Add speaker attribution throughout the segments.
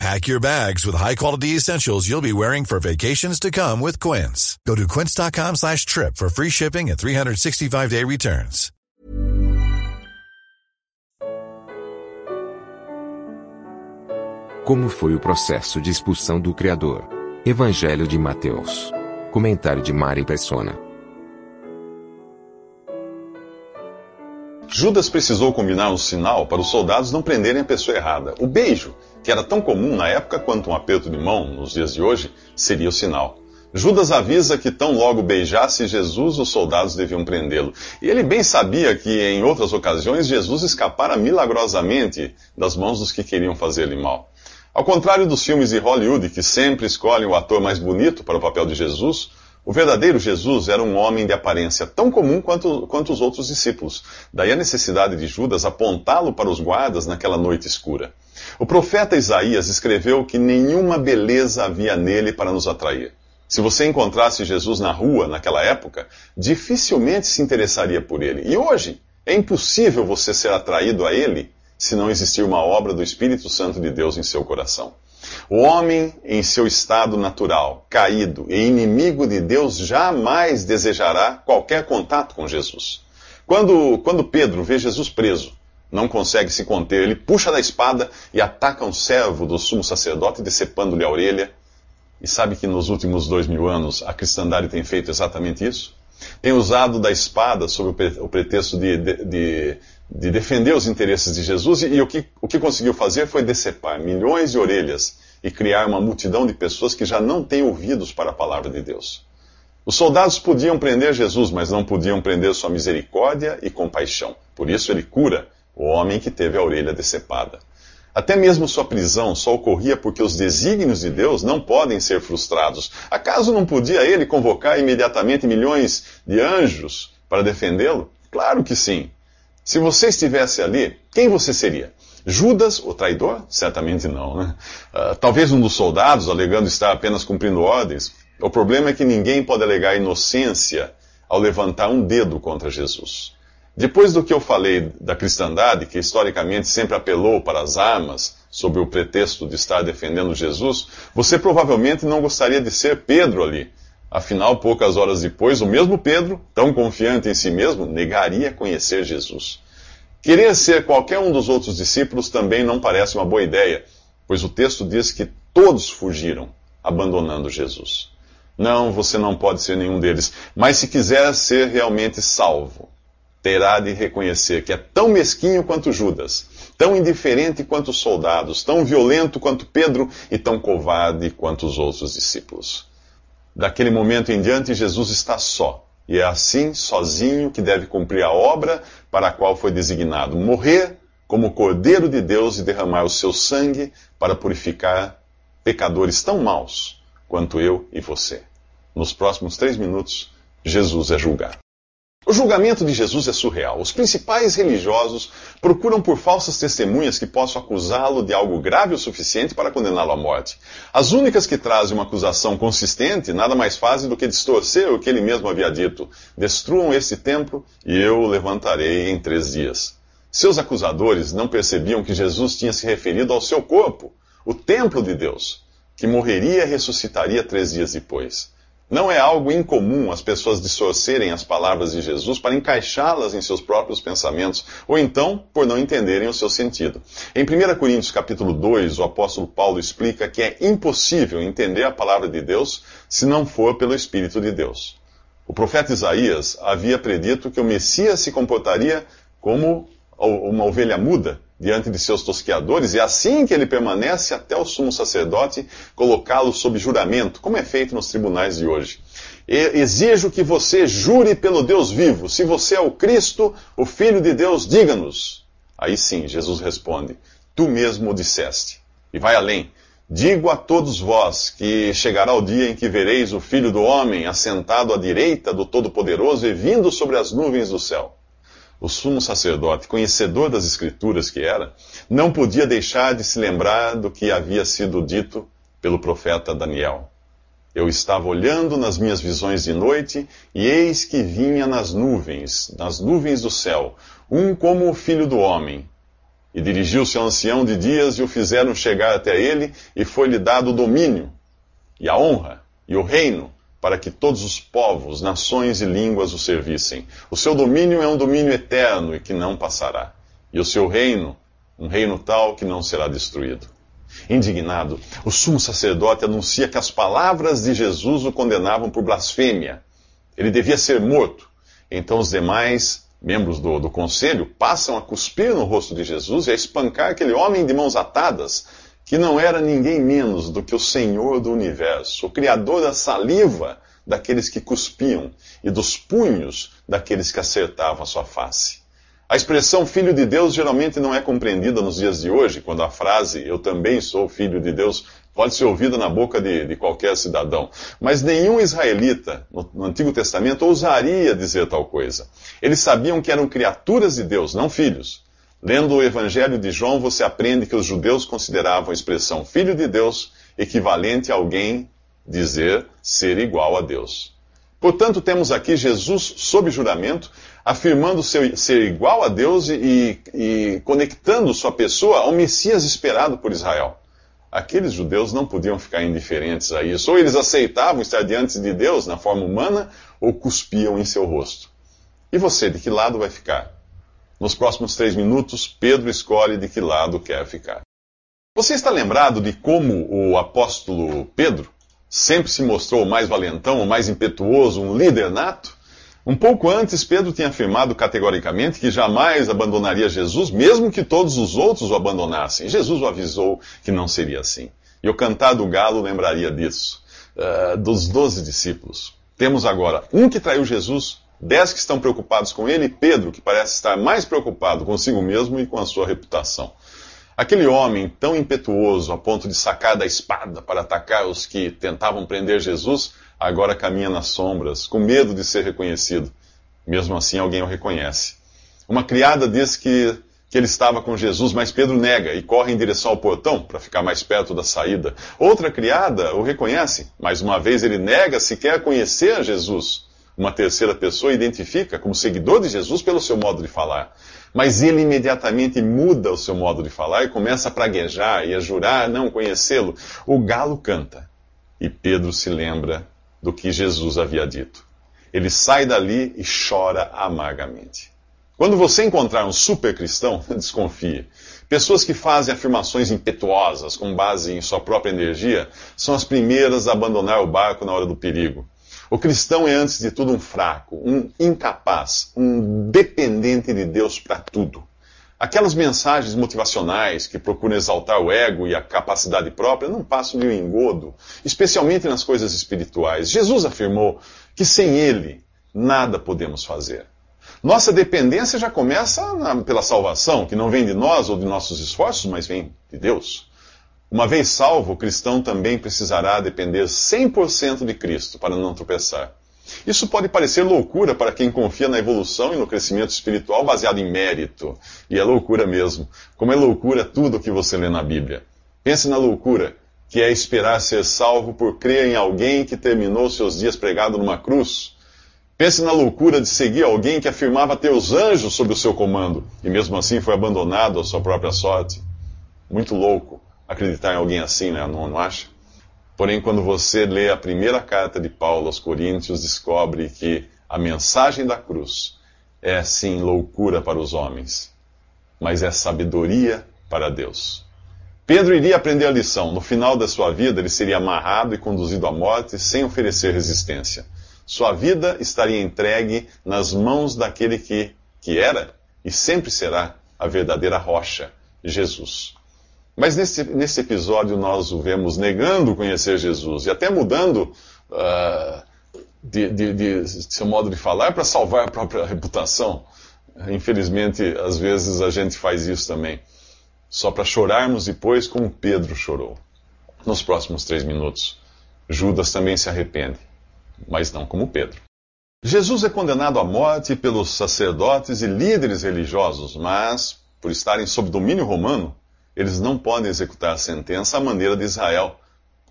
Speaker 1: Pack your bags with high-quality essentials you'll be wearing for vacations to come with Quince. Go to quince.com slash trip for free shipping and 365-day returns.
Speaker 2: Como foi o processo de expulsão do Criador? Evangelho de Mateus. Comentário de Mari Persona.
Speaker 3: Judas precisou combinar um sinal para os soldados não prenderem a pessoa errada. O beijo, que era tão comum na época quanto um aperto de mão nos dias de hoje, seria o sinal. Judas avisa que tão logo beijasse Jesus, os soldados deviam prendê-lo. E ele bem sabia que, em outras ocasiões, Jesus escapara milagrosamente das mãos dos que queriam fazer-lhe mal. Ao contrário dos filmes de Hollywood, que sempre escolhem o ator mais bonito para o papel de Jesus, o verdadeiro Jesus era um homem de aparência tão comum quanto, quanto os outros discípulos. Daí a necessidade de Judas apontá-lo para os guardas naquela noite escura. O profeta Isaías escreveu que nenhuma beleza havia nele para nos atrair. Se você encontrasse Jesus na rua naquela época, dificilmente se interessaria por ele. E hoje, é impossível você ser atraído a ele se não existir uma obra do Espírito Santo de Deus em seu coração. O homem, em seu estado natural, caído e inimigo de Deus, jamais desejará qualquer contato com Jesus. Quando, quando Pedro vê Jesus preso, não consegue se conter, ele puxa da espada e ataca um servo do sumo sacerdote, decepando-lhe a orelha. E sabe que nos últimos dois mil anos a cristandade tem feito exatamente isso? Tem usado da espada sob o pretexto de, de, de, de defender os interesses de Jesus e, e o, que, o que conseguiu fazer foi decepar milhões de orelhas e criar uma multidão de pessoas que já não têm ouvidos para a palavra de Deus. Os soldados podiam prender Jesus, mas não podiam prender sua misericórdia e compaixão. Por isso ele cura o homem que teve a orelha decepada. Até mesmo sua prisão só ocorria porque os desígnios de Deus não podem ser frustrados. Acaso não podia ele convocar imediatamente milhões de anjos para defendê-lo? Claro que sim. Se você estivesse ali, quem você seria? Judas, o traidor? Certamente não, né? Uh, talvez um dos soldados, alegando estar apenas cumprindo ordens. O problema é que ninguém pode alegar inocência ao levantar um dedo contra Jesus. Depois do que eu falei da cristandade, que historicamente sempre apelou para as armas, sob o pretexto de estar defendendo Jesus, você provavelmente não gostaria de ser Pedro ali. Afinal, poucas horas depois, o mesmo Pedro, tão confiante em si mesmo, negaria conhecer Jesus. Querer ser qualquer um dos outros discípulos também não parece uma boa ideia, pois o texto diz que todos fugiram, abandonando Jesus. Não, você não pode ser nenhum deles, mas se quiser ser realmente salvo, terá de reconhecer que é tão mesquinho quanto Judas, tão indiferente quanto os soldados, tão violento quanto Pedro e tão covarde quanto os outros discípulos. Daquele momento em diante, Jesus está só, e é assim, sozinho, que deve cumprir a obra para a qual foi designado: morrer como Cordeiro de Deus e derramar o seu sangue para purificar pecadores tão maus quanto eu e você. Nos próximos três minutos, Jesus é julgado. O julgamento de Jesus é surreal. Os principais religiosos procuram por falsas testemunhas que possam acusá-lo de algo grave o suficiente para condená-lo à morte. As únicas que trazem uma acusação consistente nada mais fazem do que distorcer o que ele mesmo havia dito: Destruam este templo e eu o levantarei em três dias. Seus acusadores não percebiam que Jesus tinha se referido ao seu corpo, o templo de Deus, que morreria e ressuscitaria três dias depois. Não é algo incomum as pessoas distorcerem as palavras de Jesus para encaixá-las em seus próprios pensamentos, ou então por não entenderem o seu sentido. Em 1 Coríntios capítulo 2, o apóstolo Paulo explica que é impossível entender a palavra de Deus se não for pelo Espírito de Deus. O profeta Isaías havia predito que o Messias se comportaria como uma ovelha muda diante de seus tosqueadores, e assim que ele permanece até o sumo sacerdote colocá-lo sob juramento, como é feito nos tribunais de hoje. Exijo que você jure pelo Deus vivo. Se você é o Cristo, o Filho de Deus, diga-nos. Aí sim, Jesus responde: Tu mesmo o disseste. E vai além. Digo a todos vós que chegará o dia em que vereis o Filho do Homem assentado à direita do Todo-Poderoso e vindo sobre as nuvens do céu. O sumo sacerdote, conhecedor das Escrituras que era, não podia deixar de se lembrar do que havia sido dito pelo profeta Daniel. Eu estava olhando nas minhas visões de noite, e eis que vinha nas nuvens, nas nuvens do céu, um como o filho do homem. E dirigiu-se ao ancião de dias e o fizeram chegar até ele, e foi-lhe dado o domínio, e a honra, e o reino, para que todos os povos, nações e línguas o servissem. O seu domínio é um domínio eterno e que não passará. E o seu reino, um reino tal que não será destruído. Indignado, o sumo sacerdote anuncia que as palavras de Jesus o condenavam por blasfêmia. Ele devia ser morto. Então os demais membros do, do conselho passam a cuspir no rosto de Jesus e a espancar aquele homem de mãos atadas, que não era ninguém menos do que o Senhor do universo, o Criador da saliva daqueles que cuspiam e dos punhos daqueles que acertavam a sua face. A expressão filho de Deus geralmente não é compreendida nos dias de hoje, quando a frase eu também sou filho de Deus pode ser ouvida na boca de, de qualquer cidadão. Mas nenhum israelita no, no Antigo Testamento ousaria dizer tal coisa. Eles sabiam que eram criaturas de Deus, não filhos. Lendo o Evangelho de João, você aprende que os judeus consideravam a expressão filho de Deus equivalente a alguém dizer ser igual a Deus. Portanto, temos aqui Jesus sob juramento, afirmando ser, ser igual a Deus e, e conectando sua pessoa ao Messias esperado por Israel. Aqueles judeus não podiam ficar indiferentes a isso. Ou eles aceitavam estar diante de Deus na forma humana, ou cuspiam em seu rosto. E você, de que lado vai ficar? Nos próximos três minutos, Pedro escolhe de que lado quer ficar. Você está lembrado de como o apóstolo Pedro sempre se mostrou o mais valentão, o mais impetuoso, um líder nato? Um pouco antes, Pedro tinha afirmado categoricamente que jamais abandonaria Jesus, mesmo que todos os outros o abandonassem. Jesus o avisou que não seria assim. E o cantar do galo lembraria disso, uh, dos doze discípulos. Temos agora um que traiu Jesus, dez que estão preocupados com ele, e Pedro, que parece estar mais preocupado consigo mesmo e com a sua reputação. Aquele homem tão impetuoso a ponto de sacar da espada para atacar os que tentavam prender Jesus, agora caminha nas sombras, com medo de ser reconhecido. Mesmo assim, alguém o reconhece. Uma criada diz que, que ele estava com Jesus, mas Pedro nega e corre em direção ao portão para ficar mais perto da saída. Outra criada o reconhece, mais uma vez ele nega sequer conhecer Jesus. Uma terceira pessoa identifica como seguidor de Jesus pelo seu modo de falar. Mas ele imediatamente muda o seu modo de falar e começa a praguejar e a jurar não conhecê-lo. O galo canta e Pedro se lembra do que Jesus havia dito. Ele sai dali e chora amargamente. Quando você encontrar um super cristão, desconfie. Pessoas que fazem afirmações impetuosas com base em sua própria energia são as primeiras a abandonar o barco na hora do perigo. O cristão é, antes de tudo, um fraco, um incapaz, um dependente de Deus para tudo. Aquelas mensagens motivacionais que procuram exaltar o ego e a capacidade própria não passam de um engodo, especialmente nas coisas espirituais. Jesus afirmou que sem Ele nada podemos fazer. Nossa dependência já começa na, pela salvação, que não vem de nós ou de nossos esforços, mas vem de Deus. Uma vez salvo, o cristão também precisará depender 100% de Cristo para não tropeçar. Isso pode parecer loucura para quem confia na evolução e no crescimento espiritual baseado em mérito. E é loucura mesmo. Como é loucura tudo o que você lê na Bíblia. Pense na loucura, que é esperar ser salvo por crer em alguém que terminou seus dias pregado numa cruz. Pense na loucura de seguir alguém que afirmava ter os anjos sob o seu comando e mesmo assim foi abandonado à sua própria sorte. Muito louco acreditar em alguém assim, né? Não, não acha? Porém, quando você lê a primeira carta de Paulo aos Coríntios, descobre que a mensagem da cruz é sim loucura para os homens, mas é sabedoria para Deus. Pedro iria aprender a lição. No final da sua vida, ele seria amarrado e conduzido à morte sem oferecer resistência. Sua vida estaria entregue nas mãos daquele que, que era e sempre será a verdadeira rocha, Jesus. Mas nesse, nesse episódio nós o vemos negando conhecer Jesus e até mudando uh, de, de, de, seu modo de falar para salvar a própria reputação. Infelizmente, às vezes a gente faz isso também, só para chorarmos depois, como Pedro chorou. Nos próximos três minutos, Judas também se arrepende, mas não como Pedro. Jesus é condenado à morte pelos sacerdotes e líderes religiosos, mas, por estarem sob domínio romano, eles não podem executar a sentença à maneira de Israel,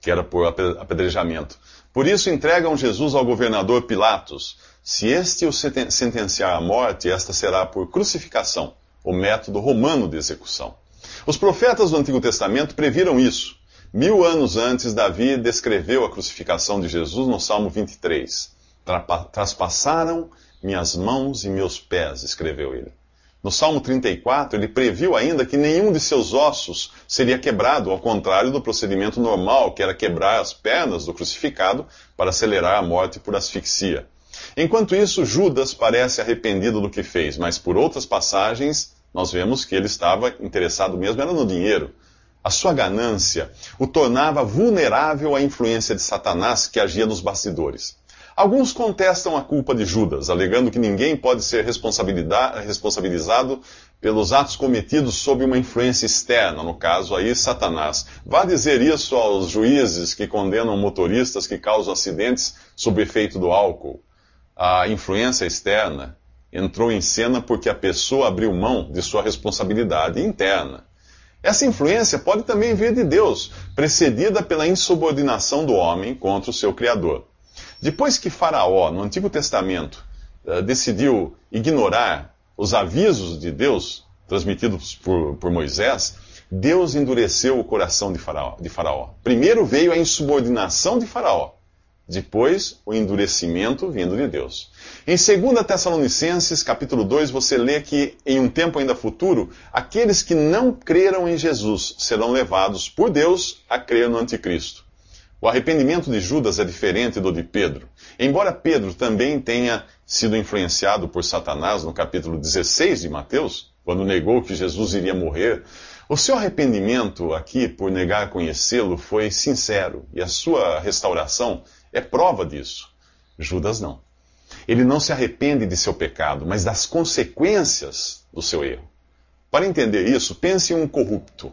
Speaker 3: que era por apedrejamento. Por isso entregam Jesus ao governador Pilatos. Se este o sentenciar à morte, esta será por crucificação, o método romano de execução. Os profetas do Antigo Testamento previram isso. Mil anos antes, Davi descreveu a crucificação de Jesus no Salmo 23. Traspassaram minhas mãos e meus pés, escreveu ele. No Salmo 34, ele previu ainda que nenhum de seus ossos seria quebrado, ao contrário do procedimento normal, que era quebrar as pernas do crucificado para acelerar a morte por asfixia. Enquanto isso, Judas parece arrependido do que fez, mas por outras passagens, nós vemos que ele estava interessado mesmo era no dinheiro. A sua ganância o tornava vulnerável à influência de Satanás que agia nos bastidores. Alguns contestam a culpa de Judas, alegando que ninguém pode ser responsabilizado pelos atos cometidos sob uma influência externa, no caso aí Satanás. Vá dizer isso aos juízes que condenam motoristas que causam acidentes sob efeito do álcool. A influência externa entrou em cena porque a pessoa abriu mão de sua responsabilidade interna. Essa influência pode também vir de Deus, precedida pela insubordinação do homem contra o seu Criador. Depois que Faraó, no Antigo Testamento, uh, decidiu ignorar os avisos de Deus transmitidos por, por Moisés, Deus endureceu o coração de faraó, de faraó. Primeiro veio a insubordinação de Faraó, depois o endurecimento vindo de Deus. Em 2 Tessalonicenses, capítulo 2, você lê que em um tempo ainda futuro, aqueles que não creram em Jesus serão levados por Deus a crer no anticristo. O arrependimento de Judas é diferente do de Pedro. Embora Pedro também tenha sido influenciado por Satanás no capítulo 16 de Mateus, quando negou que Jesus iria morrer, o seu arrependimento aqui por negar conhecê-lo foi sincero e a sua restauração é prova disso. Judas não. Ele não se arrepende de seu pecado, mas das consequências do seu erro. Para entender isso, pense em um corrupto.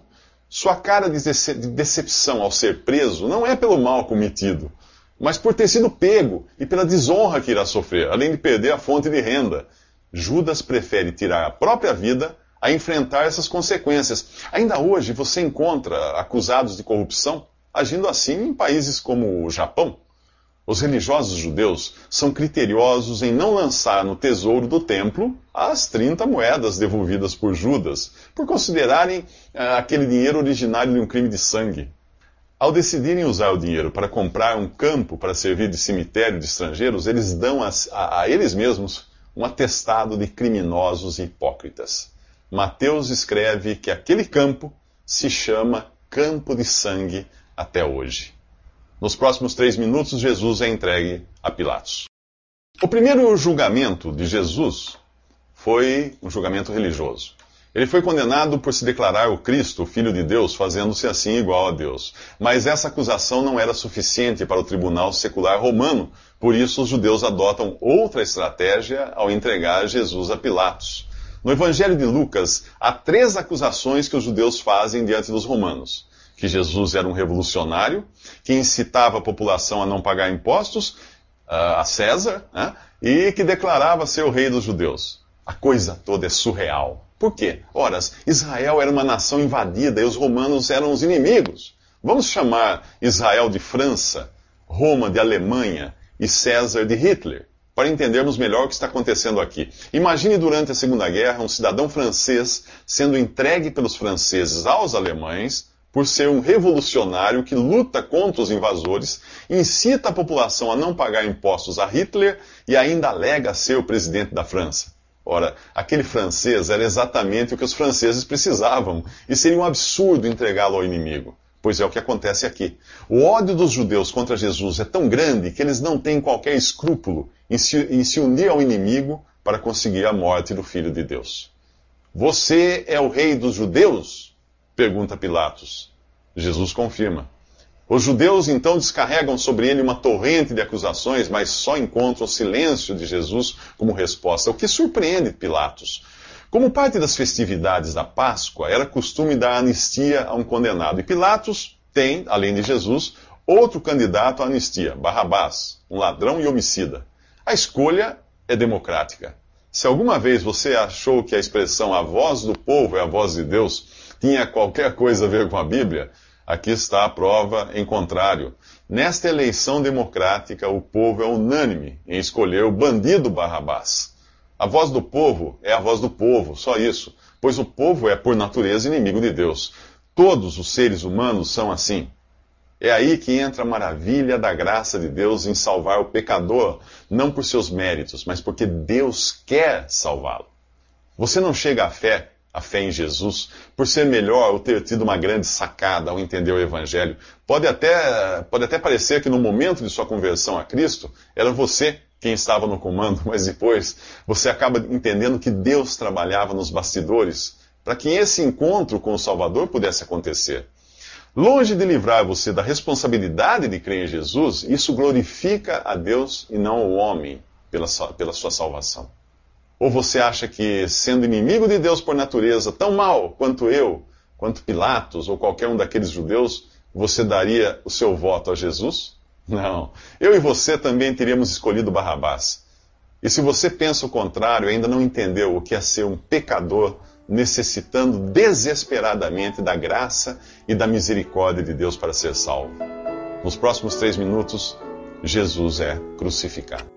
Speaker 3: Sua cara de decepção ao ser preso não é pelo mal cometido, mas por ter sido pego e pela desonra que irá sofrer, além de perder a fonte de renda. Judas prefere tirar a própria vida a enfrentar essas consequências. Ainda hoje você encontra acusados de corrupção agindo assim em países como o Japão. Os religiosos judeus são criteriosos em não lançar no tesouro do templo as 30 moedas devolvidas por Judas, por considerarem uh, aquele dinheiro originário de um crime de sangue. Ao decidirem usar o dinheiro para comprar um campo para servir de cemitério de estrangeiros, eles dão a, a, a eles mesmos um atestado de criminosos e hipócritas. Mateus escreve que aquele campo se chama Campo de Sangue até hoje. Nos próximos três minutos, Jesus é entregue a Pilatos. O primeiro julgamento de Jesus foi um julgamento religioso. Ele foi condenado por se declarar o Cristo, o Filho de Deus, fazendo-se assim igual a Deus. Mas essa acusação não era suficiente para o tribunal secular romano, por isso os judeus adotam outra estratégia ao entregar Jesus a Pilatos. No Evangelho de Lucas, há três acusações que os judeus fazem diante dos romanos que Jesus era um revolucionário, que incitava a população a não pagar impostos uh, a César, né, e que declarava ser o rei dos judeus. A coisa toda é surreal. Por quê? Ora, Israel era uma nação invadida e os romanos eram os inimigos. Vamos chamar Israel de França, Roma de Alemanha e César de Hitler, para entendermos melhor o que está acontecendo aqui. Imagine durante a Segunda Guerra um cidadão francês sendo entregue pelos franceses aos alemães por ser um revolucionário que luta contra os invasores, incita a população a não pagar impostos a Hitler e ainda alega ser o presidente da França. Ora, aquele francês era exatamente o que os franceses precisavam, e seria um absurdo entregá-lo ao inimigo. Pois é o que acontece aqui. O ódio dos judeus contra Jesus é tão grande que eles não têm qualquer escrúpulo em se, em se unir ao inimigo para conseguir a morte do Filho de Deus. Você é o rei dos judeus? Pergunta Pilatos. Jesus confirma. Os judeus então descarregam sobre ele uma torrente de acusações, mas só encontram o silêncio de Jesus como resposta, o que surpreende Pilatos. Como parte das festividades da Páscoa, era costume dar anistia a um condenado. E Pilatos tem, além de Jesus, outro candidato à anistia, Barrabás, um ladrão e homicida. A escolha é democrática. Se alguma vez você achou que a expressão a voz do povo é a voz de Deus tinha qualquer coisa a ver com a Bíblia, aqui está a prova em contrário. Nesta eleição democrática, o povo é unânime em escolher o bandido Barrabás. A voz do povo é a voz do povo, só isso, pois o povo é, por natureza, inimigo de Deus. Todos os seres humanos são assim. É aí que entra a maravilha da graça de Deus em salvar o pecador, não por seus méritos, mas porque Deus quer salvá-lo. Você não chega à fé, à fé em Jesus, por ser melhor ou ter tido uma grande sacada ao entender o Evangelho. Pode até, pode até parecer que no momento de sua conversão a Cristo, era você quem estava no comando, mas depois você acaba entendendo que Deus trabalhava nos bastidores para que esse encontro com o Salvador pudesse acontecer. Longe de livrar você da responsabilidade de crer em Jesus, isso glorifica a Deus e não o homem pela, pela sua salvação. Ou você acha que, sendo inimigo de Deus por natureza, tão mal quanto eu, quanto Pilatos ou qualquer um daqueles judeus, você daria o seu voto a Jesus? Não. Eu e você também teríamos escolhido Barrabás. E se você pensa o contrário, ainda não entendeu o que é ser um pecador necessitando desesperadamente da graça e da misericórdia de Deus para ser salvo. Nos próximos três minutos, Jesus é crucificado.